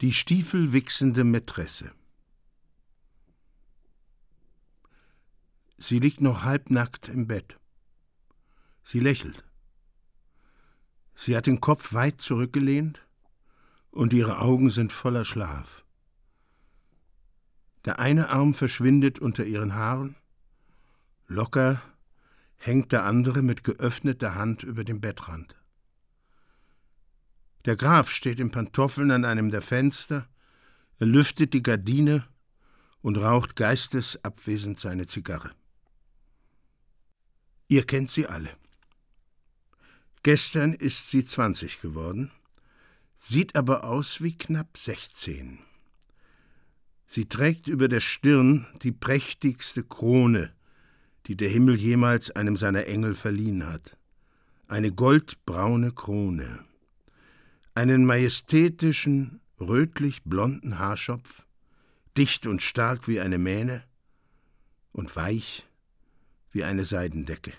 Die stiefelwichsende Mätresse. Sie liegt noch halbnackt im Bett. Sie lächelt. Sie hat den Kopf weit zurückgelehnt und ihre Augen sind voller Schlaf. Der eine Arm verschwindet unter ihren Haaren, locker hängt der andere mit geöffneter Hand über dem Bettrand. Der Graf steht in Pantoffeln an einem der Fenster, er lüftet die Gardine und raucht geistesabwesend seine Zigarre. Ihr kennt sie alle. Gestern ist sie zwanzig geworden, sieht aber aus wie knapp sechzehn. Sie trägt über der Stirn die prächtigste Krone, die der Himmel jemals einem seiner Engel verliehen hat. Eine goldbraune Krone einen majestätischen, rötlich-blonden Haarschopf, dicht und stark wie eine Mähne und weich wie eine Seidendecke.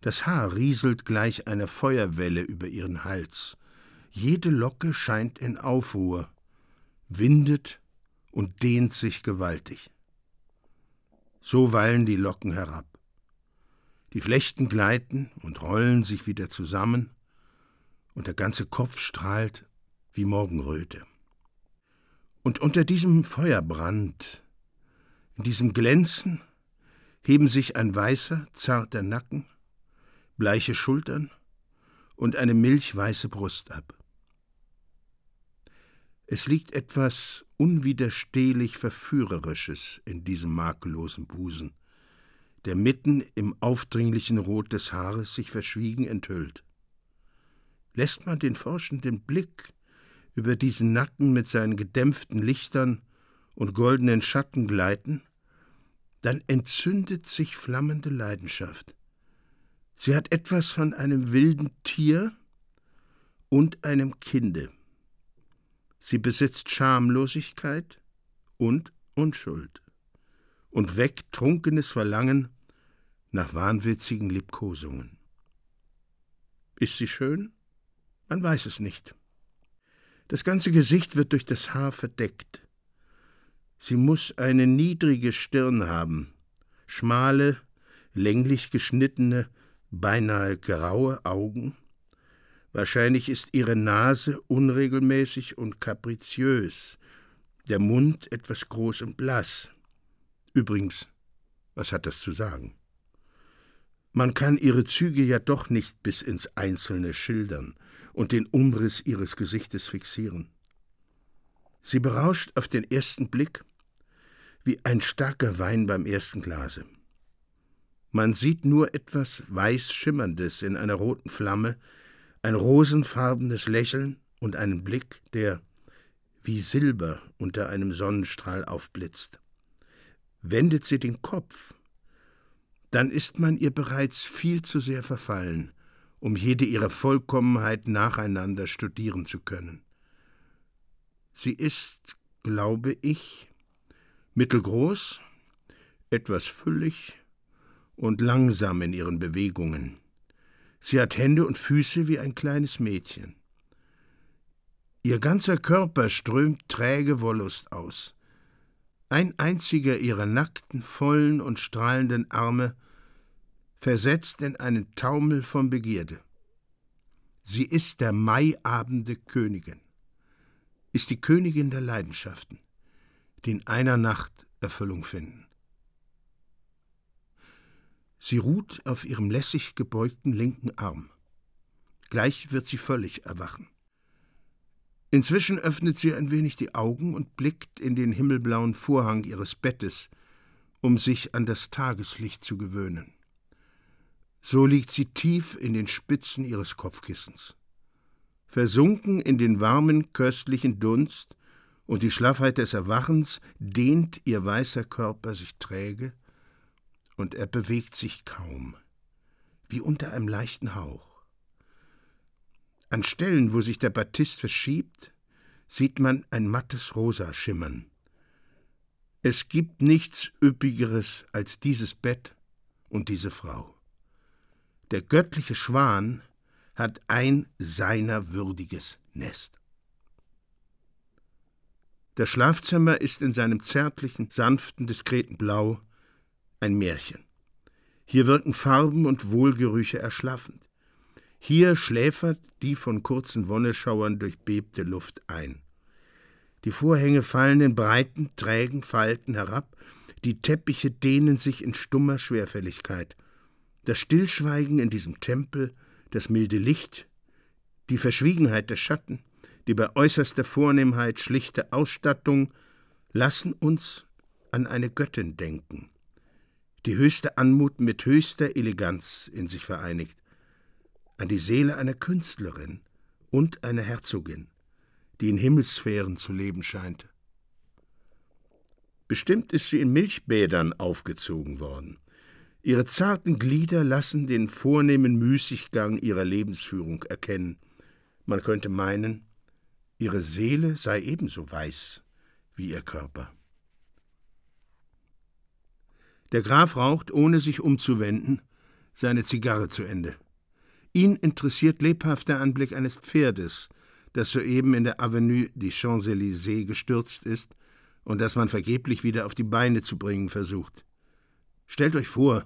Das Haar rieselt gleich einer Feuerwelle über ihren Hals. Jede Locke scheint in Aufruhr, windet und dehnt sich gewaltig. So wallen die Locken herab. Die Flechten gleiten und rollen sich wieder zusammen, und der ganze Kopf strahlt wie Morgenröte. Und unter diesem Feuerbrand, in diesem Glänzen, heben sich ein weißer, zarter Nacken, bleiche Schultern und eine milchweiße Brust ab. Es liegt etwas unwiderstehlich Verführerisches in diesem makellosen Busen, der mitten im aufdringlichen Rot des Haares sich verschwiegen enthüllt. Lässt man den forschenden Blick über diesen Nacken mit seinen gedämpften Lichtern und goldenen Schatten gleiten, dann entzündet sich flammende Leidenschaft. Sie hat etwas von einem wilden Tier und einem Kinde. Sie besitzt Schamlosigkeit und Unschuld und weckt trunkenes Verlangen nach wahnwitzigen Liebkosungen. Ist sie schön? Man weiß es nicht. Das ganze Gesicht wird durch das Haar verdeckt. Sie muss eine niedrige Stirn haben, schmale, länglich geschnittene, beinahe graue Augen. Wahrscheinlich ist ihre Nase unregelmäßig und kapriziös, der Mund etwas groß und blass. Übrigens, was hat das zu sagen? Man kann ihre Züge ja doch nicht bis ins Einzelne schildern und den Umriss ihres Gesichtes fixieren. Sie berauscht auf den ersten Blick wie ein starker Wein beim ersten Glase. Man sieht nur etwas weiß Schimmerndes in einer roten Flamme, ein rosenfarbenes Lächeln und einen Blick, der wie Silber unter einem Sonnenstrahl aufblitzt. Wendet sie den Kopf, dann ist man ihr bereits viel zu sehr verfallen, um jede ihrer Vollkommenheit nacheinander studieren zu können. Sie ist, glaube ich, mittelgroß, etwas füllig und langsam in ihren Bewegungen. Sie hat Hände und Füße wie ein kleines Mädchen. Ihr ganzer Körper strömt träge Wollust aus. Ein einziger ihrer nackten, vollen und strahlenden Arme versetzt in einen Taumel von Begierde. Sie ist der Maiabende Königin, ist die Königin der Leidenschaften, die in einer Nacht Erfüllung finden. Sie ruht auf ihrem lässig gebeugten linken Arm. Gleich wird sie völlig erwachen. Inzwischen öffnet sie ein wenig die Augen und blickt in den himmelblauen Vorhang ihres Bettes, um sich an das Tageslicht zu gewöhnen. So liegt sie tief in den Spitzen ihres Kopfkissens. Versunken in den warmen, köstlichen Dunst und die Schlaffheit des Erwachens dehnt ihr weißer Körper sich träge, und er bewegt sich kaum, wie unter einem leichten Hauch. An Stellen, wo sich der Batist verschiebt, sieht man ein mattes Rosa schimmern. Es gibt nichts Üppigeres als dieses Bett und diese Frau. Der göttliche Schwan hat ein seiner würdiges Nest. Das Schlafzimmer ist in seinem zärtlichen, sanften, diskreten Blau ein Märchen. Hier wirken Farben und Wohlgerüche erschlaffend. Hier schläfert die von kurzen Wonneschauern durchbebte Luft ein. Die Vorhänge fallen in breiten, trägen Falten herab, die Teppiche dehnen sich in stummer Schwerfälligkeit. Das Stillschweigen in diesem Tempel, das milde Licht, die Verschwiegenheit der Schatten, die bei äußerster Vornehmheit schlichte Ausstattung lassen uns an eine Göttin denken, die höchste Anmut mit höchster Eleganz in sich vereinigt, an die Seele einer Künstlerin und einer Herzogin, die in Himmelssphären zu leben scheint. Bestimmt ist sie in Milchbädern aufgezogen worden. Ihre zarten Glieder lassen den vornehmen Müßiggang ihrer Lebensführung erkennen. Man könnte meinen, ihre Seele sei ebenso weiß wie ihr Körper. Der Graf raucht, ohne sich umzuwenden, seine Zigarre zu Ende. Ihn interessiert lebhaft der Anblick eines Pferdes, das soeben in der Avenue des Champs-Élysées gestürzt ist und das man vergeblich wieder auf die Beine zu bringen versucht. Stellt euch vor,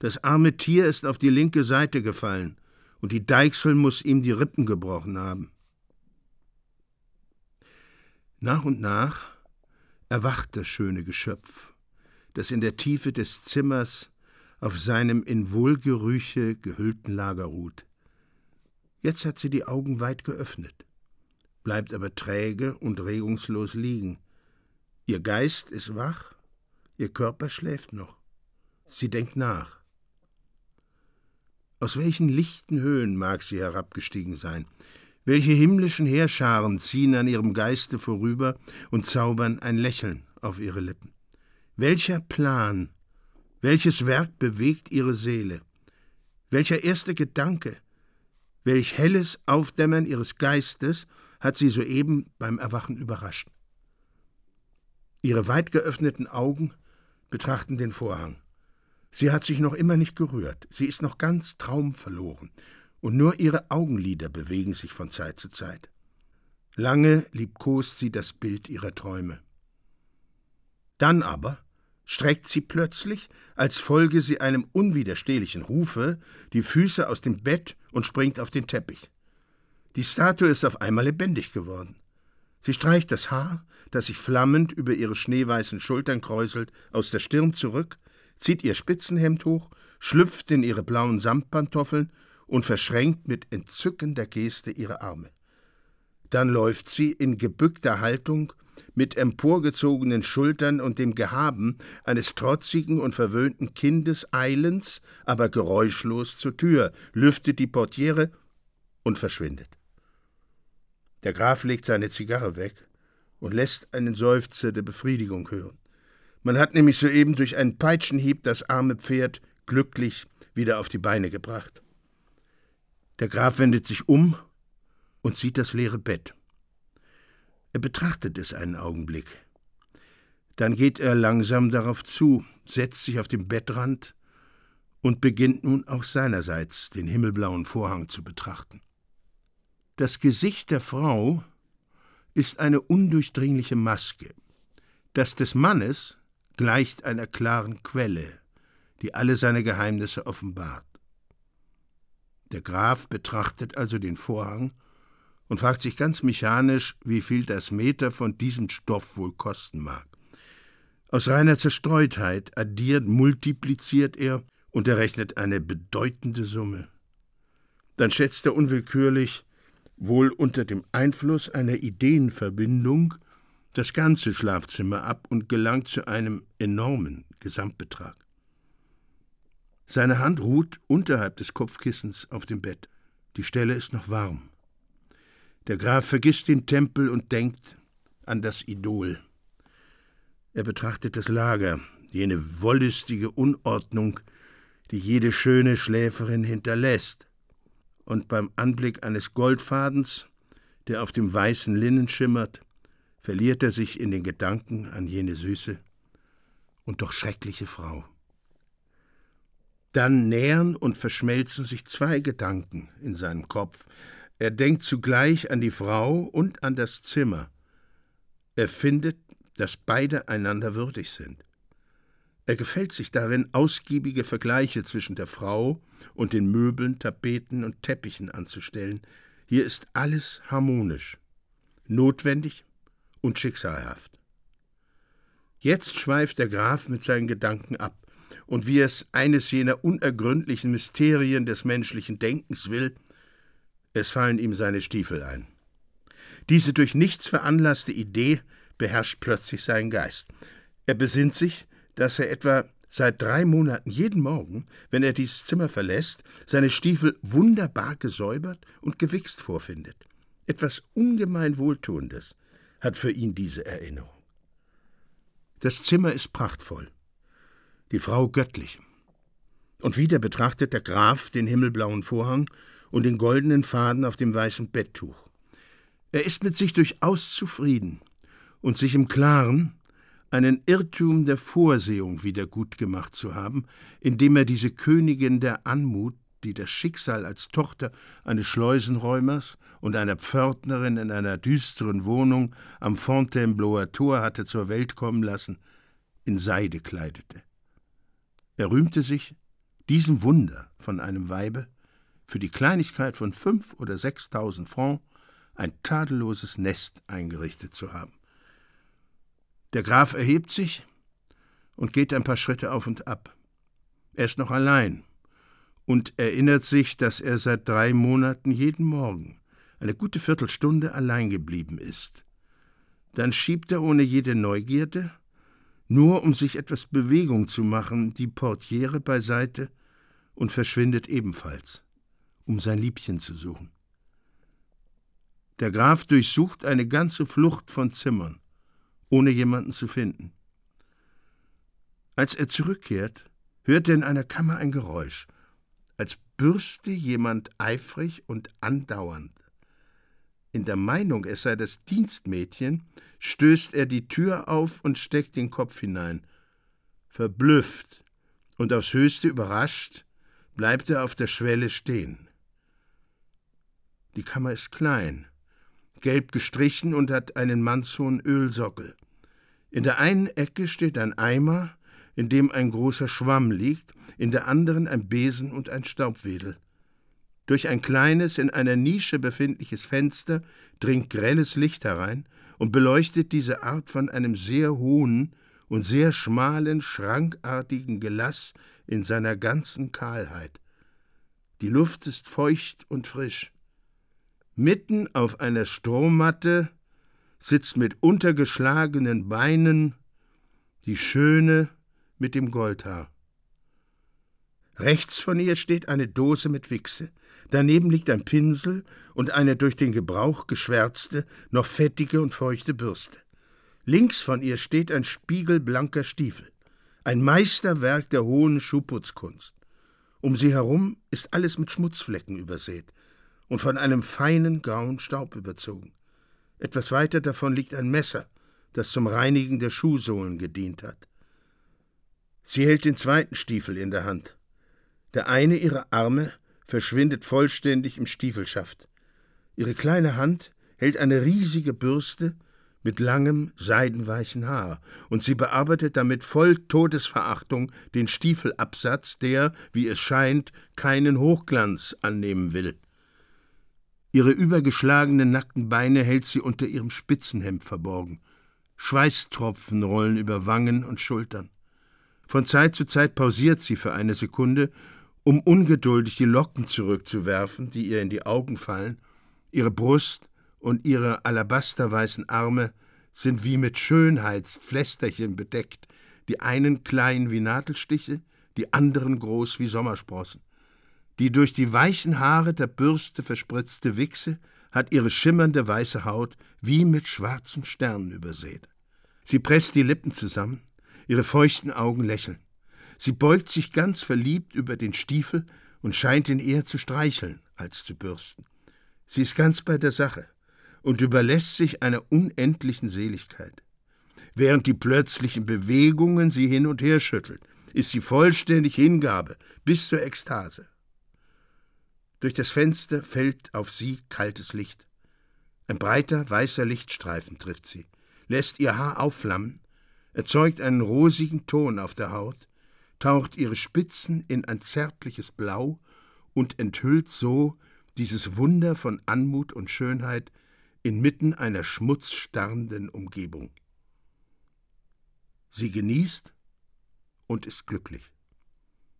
das arme Tier ist auf die linke Seite gefallen und die Deichsel muss ihm die Rippen gebrochen haben. Nach und nach erwacht das schöne Geschöpf, das in der Tiefe des Zimmers auf seinem in Wohlgerüche gehüllten Lager ruht. Jetzt hat sie die Augen weit geöffnet, bleibt aber träge und regungslos liegen. Ihr Geist ist wach, ihr Körper schläft noch. Sie denkt nach. Aus welchen lichten Höhen mag sie herabgestiegen sein? Welche himmlischen Heerscharen ziehen an ihrem Geiste vorüber und zaubern ein Lächeln auf ihre Lippen? Welcher Plan, welches Werk bewegt ihre Seele? Welcher erste Gedanke, welch helles Aufdämmern ihres Geistes hat sie soeben beim Erwachen überrascht? Ihre weit geöffneten Augen betrachten den Vorhang. Sie hat sich noch immer nicht gerührt, sie ist noch ganz traumverloren, und nur ihre Augenlider bewegen sich von Zeit zu Zeit. Lange liebkost sie das Bild ihrer Träume. Dann aber streckt sie plötzlich, als folge sie einem unwiderstehlichen Rufe, die Füße aus dem Bett und springt auf den Teppich. Die Statue ist auf einmal lebendig geworden. Sie streicht das Haar, das sich flammend über ihre schneeweißen Schultern kräuselt, aus der Stirn zurück, zieht ihr Spitzenhemd hoch, schlüpft in ihre blauen Samtpantoffeln und verschränkt mit entzückender Geste ihre Arme. Dann läuft sie in gebückter Haltung mit emporgezogenen Schultern und dem Gehaben eines trotzigen und verwöhnten Kindes eilends, aber geräuschlos zur Tür, lüftet die Portiere und verschwindet. Der Graf legt seine Zigarre weg und lässt einen Seufzer der Befriedigung hören. Man hat nämlich soeben durch einen Peitschenhieb das arme Pferd glücklich wieder auf die Beine gebracht. Der Graf wendet sich um und sieht das leere Bett. Er betrachtet es einen Augenblick. Dann geht er langsam darauf zu, setzt sich auf den Bettrand und beginnt nun auch seinerseits den himmelblauen Vorhang zu betrachten. Das Gesicht der Frau ist eine undurchdringliche Maske. Das des Mannes gleicht einer klaren Quelle, die alle seine Geheimnisse offenbart. Der Graf betrachtet also den Vorhang und fragt sich ganz mechanisch, wie viel das Meter von diesem Stoff wohl kosten mag. Aus reiner Zerstreutheit addiert, multipliziert er und errechnet eine bedeutende Summe. Dann schätzt er unwillkürlich, wohl unter dem Einfluss einer Ideenverbindung, das ganze Schlafzimmer ab und gelangt zu einem enormen Gesamtbetrag. Seine Hand ruht unterhalb des Kopfkissens auf dem Bett. Die Stelle ist noch warm. Der Graf vergisst den Tempel und denkt an das Idol. Er betrachtet das Lager, jene wollüstige Unordnung, die jede schöne Schläferin hinterlässt. Und beim Anblick eines Goldfadens, der auf dem weißen Linnen schimmert, verliert er sich in den Gedanken an jene süße und doch schreckliche Frau. Dann nähern und verschmelzen sich zwei Gedanken in seinem Kopf. Er denkt zugleich an die Frau und an das Zimmer. Er findet, dass beide einander würdig sind. Er gefällt sich darin, ausgiebige Vergleiche zwischen der Frau und den Möbeln, Tapeten und Teppichen anzustellen. Hier ist alles harmonisch, notwendig und schicksalhaft. Jetzt schweift der Graf mit seinen Gedanken ab, und wie es eines jener unergründlichen Mysterien des menschlichen Denkens will, es fallen ihm seine Stiefel ein. Diese durch nichts veranlasste Idee beherrscht plötzlich seinen Geist. Er besinnt sich, dass er etwa seit drei Monaten jeden Morgen, wenn er dieses Zimmer verlässt, seine Stiefel wunderbar gesäubert und gewichst vorfindet. Etwas ungemein Wohltuendes hat für ihn diese Erinnerung. Das Zimmer ist prachtvoll, die Frau göttlich. Und wieder betrachtet der Graf den himmelblauen Vorhang und den goldenen Faden auf dem weißen Betttuch. Er ist mit sich durchaus zufrieden und sich im Klaren, einen Irrtum der Vorsehung wieder gut gemacht zu haben, indem er diese Königin der Anmut, die das Schicksal als Tochter eines Schleusenräumers und einer Pförtnerin in einer düsteren Wohnung am Fontainebleauer Tor hatte zur Welt kommen lassen, in Seide kleidete. Er rühmte sich, diesem Wunder von einem Weibe für die Kleinigkeit von fünf oder sechstausend Francs ein tadelloses Nest eingerichtet zu haben. Der Graf erhebt sich und geht ein paar Schritte auf und ab. Er ist noch allein und erinnert sich, dass er seit drei Monaten jeden Morgen eine gute Viertelstunde allein geblieben ist. Dann schiebt er ohne jede Neugierde nur um sich etwas Bewegung zu machen, die Portiere beiseite und verschwindet ebenfalls, um sein Liebchen zu suchen. Der Graf durchsucht eine ganze Flucht von Zimmern, ohne jemanden zu finden. Als er zurückkehrt, hört er in einer Kammer ein Geräusch, als bürste jemand eifrig und andauernd. In der Meinung, es sei das Dienstmädchen, stößt er die Tür auf und steckt den Kopf hinein. Verblüfft und aufs höchste überrascht, bleibt er auf der Schwelle stehen. Die Kammer ist klein, gelb gestrichen und hat einen mannshohen Ölsockel. In der einen Ecke steht ein Eimer, in dem ein großer Schwamm liegt, in der anderen ein Besen und ein Staubwedel. Durch ein kleines, in einer Nische befindliches Fenster dringt grelles Licht herein und beleuchtet diese Art von einem sehr hohen und sehr schmalen, schrankartigen Gelass in seiner ganzen Kahlheit. Die Luft ist feucht und frisch. Mitten auf einer Strohmatte sitzt mit untergeschlagenen Beinen die Schöne mit dem Goldhaar. Rechts von ihr steht eine Dose mit Wichse, daneben liegt ein Pinsel und eine durch den Gebrauch geschwärzte, noch fettige und feuchte Bürste. Links von ihr steht ein spiegelblanker Stiefel, ein Meisterwerk der hohen Schuhputzkunst. Um sie herum ist alles mit Schmutzflecken übersät und von einem feinen grauen Staub überzogen. Etwas weiter davon liegt ein Messer, das zum Reinigen der Schuhsohlen gedient hat. Sie hält den zweiten Stiefel in der Hand. Der eine ihrer Arme verschwindet vollständig im Stiefelschaft. Ihre kleine Hand hält eine riesige Bürste mit langem, seidenweichen Haar, und sie bearbeitet damit voll Todesverachtung den Stiefelabsatz, der, wie es scheint, keinen Hochglanz annehmen will. Ihre übergeschlagenen nackten Beine hält sie unter ihrem Spitzenhemd verborgen. Schweißtropfen rollen über Wangen und Schultern. Von Zeit zu Zeit pausiert sie für eine Sekunde um ungeduldig die Locken zurückzuwerfen, die ihr in die Augen fallen, ihre Brust und ihre alabasterweißen Arme sind wie mit Schönheitspflästerchen bedeckt, die einen klein wie Nadelstiche, die anderen groß wie Sommersprossen. Die durch die weichen Haare der Bürste verspritzte Wichse hat ihre schimmernde weiße Haut wie mit schwarzen Sternen übersät. Sie presst die Lippen zusammen, ihre feuchten Augen lächeln. Sie beugt sich ganz verliebt über den Stiefel und scheint ihn eher zu streicheln als zu bürsten. Sie ist ganz bei der Sache und überlässt sich einer unendlichen Seligkeit. Während die plötzlichen Bewegungen sie hin und her schüttelt, ist sie vollständig Hingabe bis zur Ekstase. Durch das Fenster fällt auf sie kaltes Licht. Ein breiter, weißer Lichtstreifen trifft sie. lässt ihr Haar aufflammen, erzeugt einen rosigen Ton auf der Haut, taucht ihre Spitzen in ein zärtliches Blau und enthüllt so dieses Wunder von Anmut und Schönheit inmitten einer schmutzstarrenden Umgebung. Sie genießt und ist glücklich.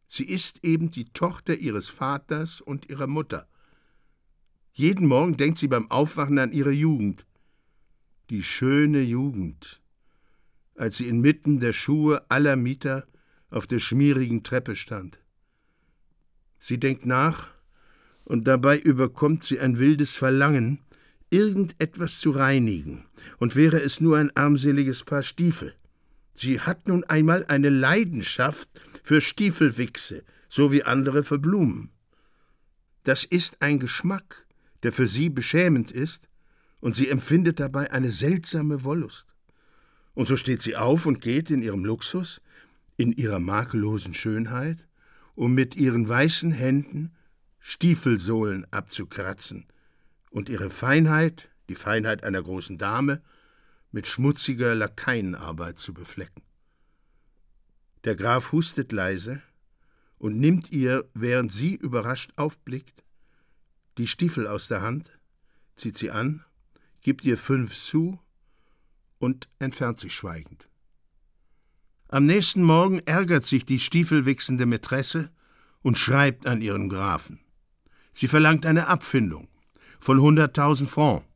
Sie ist eben die Tochter ihres Vaters und ihrer Mutter. Jeden Morgen denkt sie beim Aufwachen an ihre Jugend. Die schöne Jugend, als sie inmitten der Schuhe aller Mieter auf der schmierigen Treppe stand. Sie denkt nach, und dabei überkommt sie ein wildes Verlangen, irgendetwas zu reinigen, und wäre es nur ein armseliges Paar Stiefel. Sie hat nun einmal eine Leidenschaft für Stiefelwichse, so wie andere für Blumen. Das ist ein Geschmack, der für sie beschämend ist, und sie empfindet dabei eine seltsame Wollust. Und so steht sie auf und geht in ihrem Luxus, in ihrer makellosen Schönheit, um mit ihren weißen Händen Stiefelsohlen abzukratzen und ihre Feinheit, die Feinheit einer großen Dame, mit schmutziger Lakaienarbeit zu beflecken. Der Graf hustet leise und nimmt ihr, während sie überrascht aufblickt, die Stiefel aus der Hand, zieht sie an, gibt ihr fünf Sous und entfernt sich schweigend. Am nächsten Morgen ärgert sich die stiefelwichsende Mätresse und schreibt an ihren Grafen. Sie verlangt eine Abfindung von hunderttausend Francs.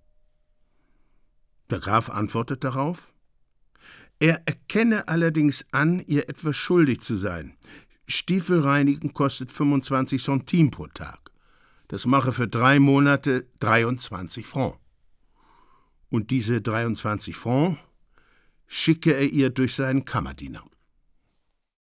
Der Graf antwortet darauf, er erkenne allerdings an, ihr etwas schuldig zu sein. Stiefelreinigen kostet 25 Centime pro Tag. Das mache für drei Monate 23 Francs. Und diese 23 Francs schicke er ihr durch seinen Kammerdiener.